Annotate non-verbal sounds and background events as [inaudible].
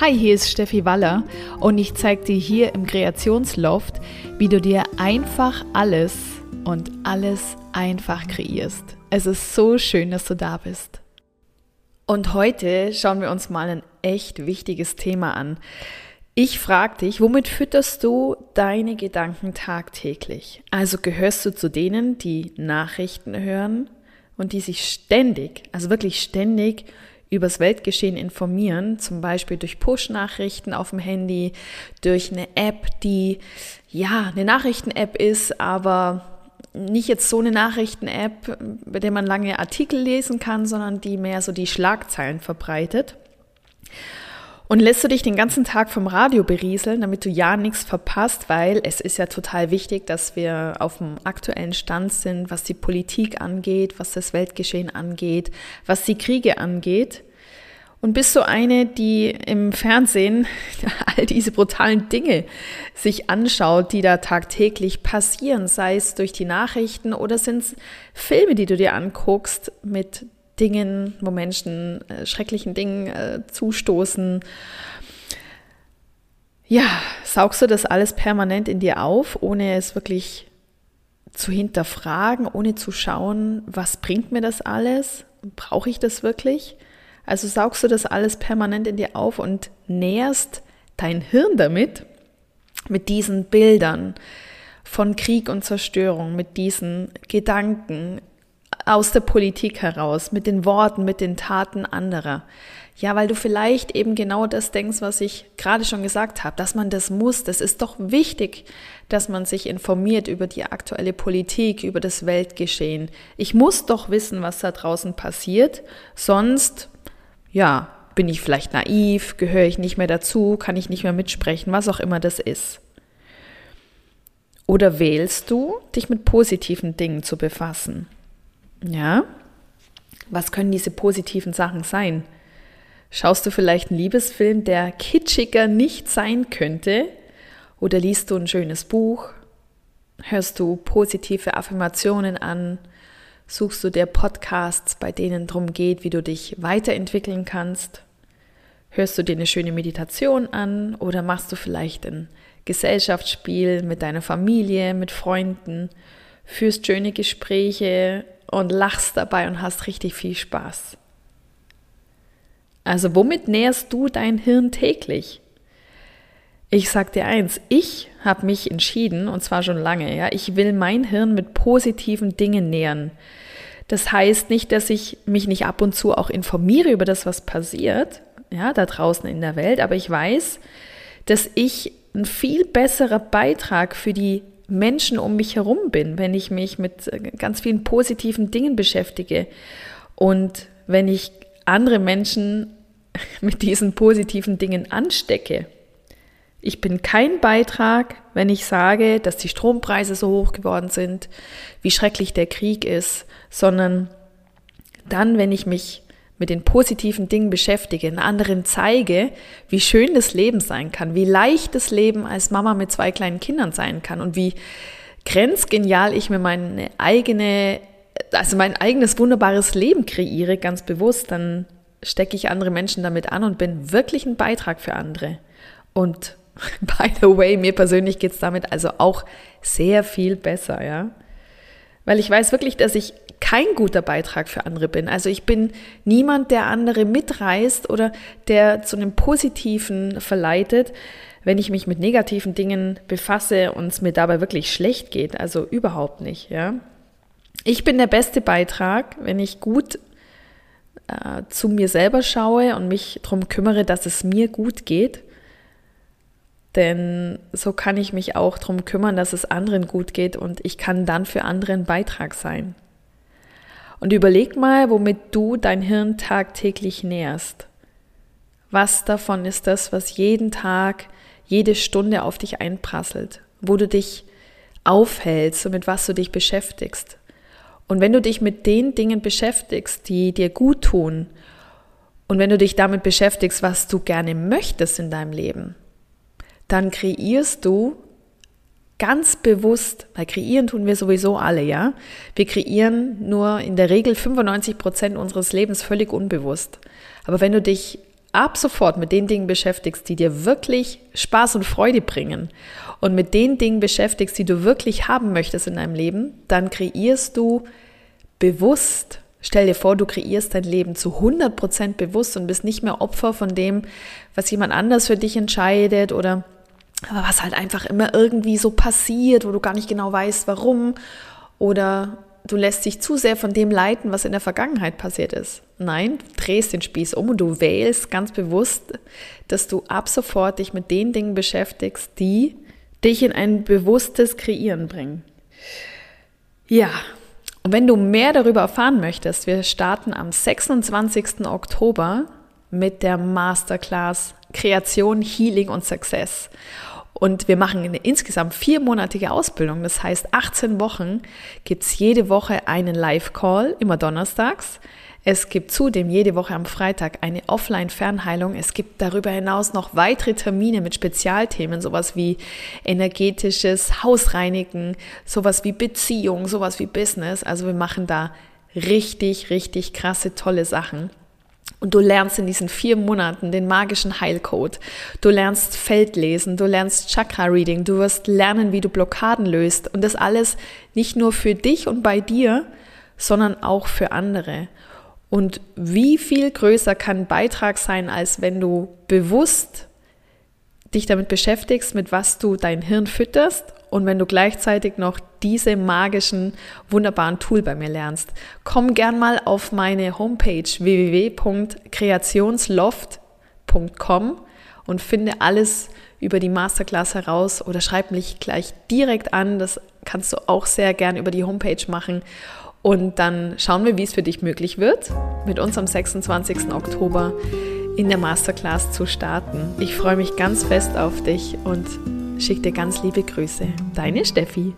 Hi, hier ist Steffi Waller und ich zeige dir hier im Kreationsloft, wie du dir einfach alles und alles einfach kreierst. Es ist so schön, dass du da bist. Und heute schauen wir uns mal ein echt wichtiges Thema an. Ich frage dich, womit fütterst du deine Gedanken tagtäglich? Also gehörst du zu denen, die Nachrichten hören und die sich ständig, also wirklich ständig übers Weltgeschehen informieren, zum Beispiel durch Push-Nachrichten auf dem Handy, durch eine App, die ja eine Nachrichten-App ist, aber nicht jetzt so eine Nachrichten-App, bei der man lange Artikel lesen kann, sondern die mehr so die Schlagzeilen verbreitet. Und lässt du dich den ganzen Tag vom Radio berieseln, damit du ja nichts verpasst, weil es ist ja total wichtig, dass wir auf dem aktuellen Stand sind, was die Politik angeht, was das Weltgeschehen angeht, was die Kriege angeht. Und bist du eine, die im Fernsehen [laughs] all diese brutalen Dinge sich anschaut, die da tagtäglich passieren, sei es durch die Nachrichten oder sind es Filme, die du dir anguckst mit Dingen, wo Menschen äh, schrecklichen Dingen äh, zustoßen. Ja, saugst du das alles permanent in dir auf, ohne es wirklich zu hinterfragen, ohne zu schauen, was bringt mir das alles? Brauche ich das wirklich? Also saugst du das alles permanent in dir auf und nährst dein Hirn damit, mit diesen Bildern von Krieg und Zerstörung, mit diesen Gedanken, aus der Politik heraus, mit den Worten, mit den Taten anderer. Ja, weil du vielleicht eben genau das denkst, was ich gerade schon gesagt habe, dass man das muss. Das ist doch wichtig, dass man sich informiert über die aktuelle Politik, über das Weltgeschehen. Ich muss doch wissen, was da draußen passiert, sonst, ja, bin ich vielleicht naiv, gehöre ich nicht mehr dazu, kann ich nicht mehr mitsprechen, was auch immer das ist. Oder wählst du, dich mit positiven Dingen zu befassen? Ja? Was können diese positiven Sachen sein? Schaust du vielleicht einen Liebesfilm, der kitschiger nicht sein könnte? Oder liest du ein schönes Buch? Hörst du positive Affirmationen an? Suchst du dir Podcasts, bei denen darum geht, wie du dich weiterentwickeln kannst? Hörst du dir eine schöne Meditation an oder machst du vielleicht ein Gesellschaftsspiel mit deiner Familie, mit Freunden? Führst schöne Gespräche und lachst dabei und hast richtig viel Spaß. Also womit nährst du dein Hirn täglich? Ich sag dir eins, ich habe mich entschieden, und zwar schon lange, ja, ich will mein Hirn mit positiven Dingen nähren. Das heißt nicht, dass ich mich nicht ab und zu auch informiere über das, was passiert, ja, da draußen in der Welt, aber ich weiß, dass ich ein viel besserer Beitrag für die Menschen um mich herum bin, wenn ich mich mit äh, ganz vielen positiven Dingen beschäftige und wenn ich andere Menschen [laughs] mit diesen positiven Dingen anstecke. Ich bin kein Beitrag, wenn ich sage, dass die Strompreise so hoch geworden sind, wie schrecklich der Krieg ist, sondern dann, wenn ich mich mit den positiven Dingen beschäftige, den anderen zeige, wie schön das Leben sein kann, wie leicht das Leben als Mama mit zwei kleinen Kindern sein kann und wie grenzgenial ich mir meine eigene, also mein eigenes wunderbares Leben kreiere, ganz bewusst, dann stecke ich andere Menschen damit an und bin wirklich ein Beitrag für andere. Und [laughs] by the way, mir persönlich geht's damit also auch sehr viel besser, ja. Weil ich weiß wirklich, dass ich kein guter Beitrag für andere bin. Also ich bin niemand, der andere mitreißt oder der zu einem Positiven verleitet, wenn ich mich mit negativen Dingen befasse und es mir dabei wirklich schlecht geht. Also überhaupt nicht, ja. Ich bin der beste Beitrag, wenn ich gut äh, zu mir selber schaue und mich darum kümmere, dass es mir gut geht. Denn so kann ich mich auch darum kümmern, dass es anderen gut geht und ich kann dann für andere ein Beitrag sein. Und überleg mal, womit du dein Hirn tagtäglich nährst. Was davon ist das, was jeden Tag, jede Stunde auf dich einprasselt, wo du dich aufhältst und mit was du dich beschäftigst. Und wenn du dich mit den Dingen beschäftigst, die dir gut tun, und wenn du dich damit beschäftigst, was du gerne möchtest in deinem Leben, dann kreierst du ganz bewusst, weil kreieren tun wir sowieso alle, ja. Wir kreieren nur in der Regel 95 Prozent unseres Lebens völlig unbewusst. Aber wenn du dich ab sofort mit den Dingen beschäftigst, die dir wirklich Spaß und Freude bringen und mit den Dingen beschäftigst, die du wirklich haben möchtest in deinem Leben, dann kreierst du bewusst, stell dir vor, du kreierst dein Leben zu 100% bewusst und bist nicht mehr Opfer von dem, was jemand anders für dich entscheidet oder was halt einfach immer irgendwie so passiert, wo du gar nicht genau weißt, warum oder du lässt dich zu sehr von dem leiten, was in der Vergangenheit passiert ist. Nein, du drehst den Spieß um und du wählst ganz bewusst, dass du ab sofort dich mit den Dingen beschäftigst, die dich in ein bewusstes Kreieren bringen. Ja, und wenn du mehr darüber erfahren möchtest, wir starten am 26. Oktober mit der Masterclass Kreation, Healing und Success. Und wir machen eine insgesamt viermonatige Ausbildung. Das heißt, 18 Wochen gibt es jede Woche einen Live-Call, immer donnerstags. Es gibt zudem jede Woche am Freitag eine Offline-Fernheilung. Es gibt darüber hinaus noch weitere Termine mit Spezialthemen, sowas wie energetisches Hausreinigen, sowas wie Beziehung, sowas wie Business. Also wir machen da richtig, richtig krasse, tolle Sachen. Und du lernst in diesen vier Monaten den magischen Heilcode. Du lernst Feldlesen, du lernst Chakra-Reading, du wirst lernen, wie du Blockaden löst. Und das alles nicht nur für dich und bei dir, sondern auch für andere. Und wie viel größer kann Beitrag sein, als wenn du bewusst dich damit beschäftigst, mit was du dein Hirn fütterst und wenn du gleichzeitig noch diese magischen, wunderbaren Tool bei mir lernst. Komm gern mal auf meine Homepage www.kreationsloft.com und finde alles über die Masterclass heraus oder schreib mich gleich direkt an. Das kannst du auch sehr gern über die Homepage machen. Und dann schauen wir, wie es für dich möglich wird, mit uns am 26. Oktober in der Masterclass zu starten. Ich freue mich ganz fest auf dich und schicke dir ganz liebe Grüße. Deine Steffi.